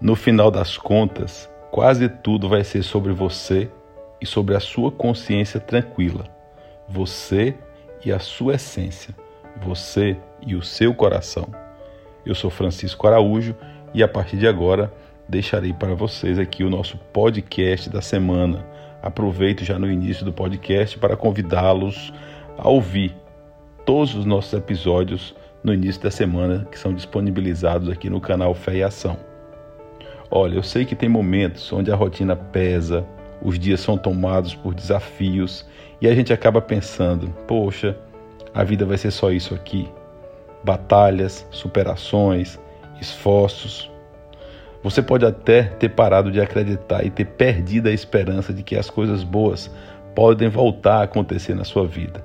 No final das contas, quase tudo vai ser sobre você e sobre a sua consciência tranquila. Você e a sua essência. Você e o seu coração. Eu sou Francisco Araújo e a partir de agora deixarei para vocês aqui o nosso podcast da semana. Aproveito já no início do podcast para convidá-los a ouvir todos os nossos episódios no início da semana que são disponibilizados aqui no canal Fé e Ação. Olha, eu sei que tem momentos onde a rotina pesa, os dias são tomados por desafios e a gente acaba pensando: poxa, a vida vai ser só isso aqui. Batalhas, superações, esforços. Você pode até ter parado de acreditar e ter perdido a esperança de que as coisas boas podem voltar a acontecer na sua vida.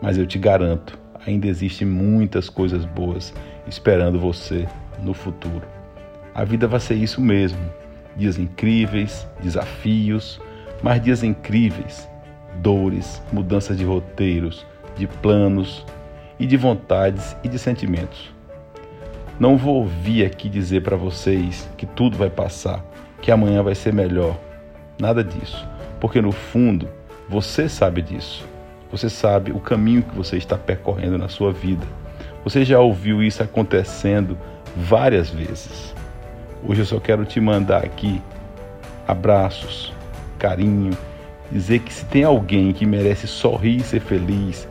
Mas eu te garanto, ainda existem muitas coisas boas esperando você no futuro. A vida vai ser isso mesmo. Dias incríveis, desafios, mas dias incríveis, dores, mudanças de roteiros, de planos e de vontades e de sentimentos. Não vou vir aqui dizer para vocês que tudo vai passar, que amanhã vai ser melhor. Nada disso, porque no fundo você sabe disso. Você sabe o caminho que você está percorrendo na sua vida. Você já ouviu isso acontecendo várias vezes. Hoje eu só quero te mandar aqui abraços, carinho, dizer que se tem alguém que merece sorrir e ser feliz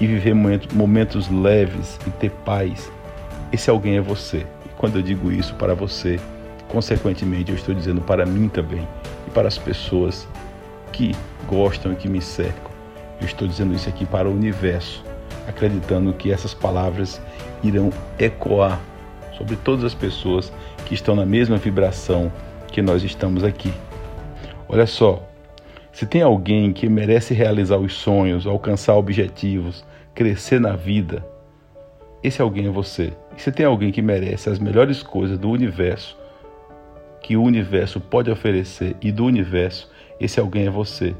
e viver momentos leves e ter paz, esse alguém é você. E quando eu digo isso para você, consequentemente eu estou dizendo para mim também e para as pessoas que gostam e que me cercam. Eu estou dizendo isso aqui para o universo, acreditando que essas palavras irão ecoar sobre todas as pessoas que estão na mesma vibração que nós estamos aqui. Olha só, se tem alguém que merece realizar os sonhos, alcançar objetivos, crescer na vida, esse alguém é você. E se tem alguém que merece as melhores coisas do universo, que o universo pode oferecer e do universo, esse alguém é você.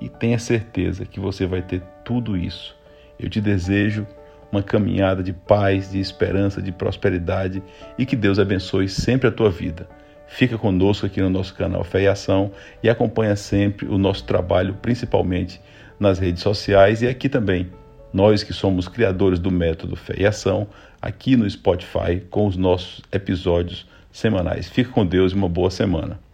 E tenha certeza que você vai ter tudo isso. Eu te desejo uma caminhada de paz, de esperança, de prosperidade e que Deus abençoe sempre a tua vida. Fica conosco aqui no nosso canal Fé e Ação e acompanha sempre o nosso trabalho, principalmente nas redes sociais e aqui também. Nós que somos criadores do método Fé e Ação, aqui no Spotify com os nossos episódios semanais. Fica com Deus e uma boa semana.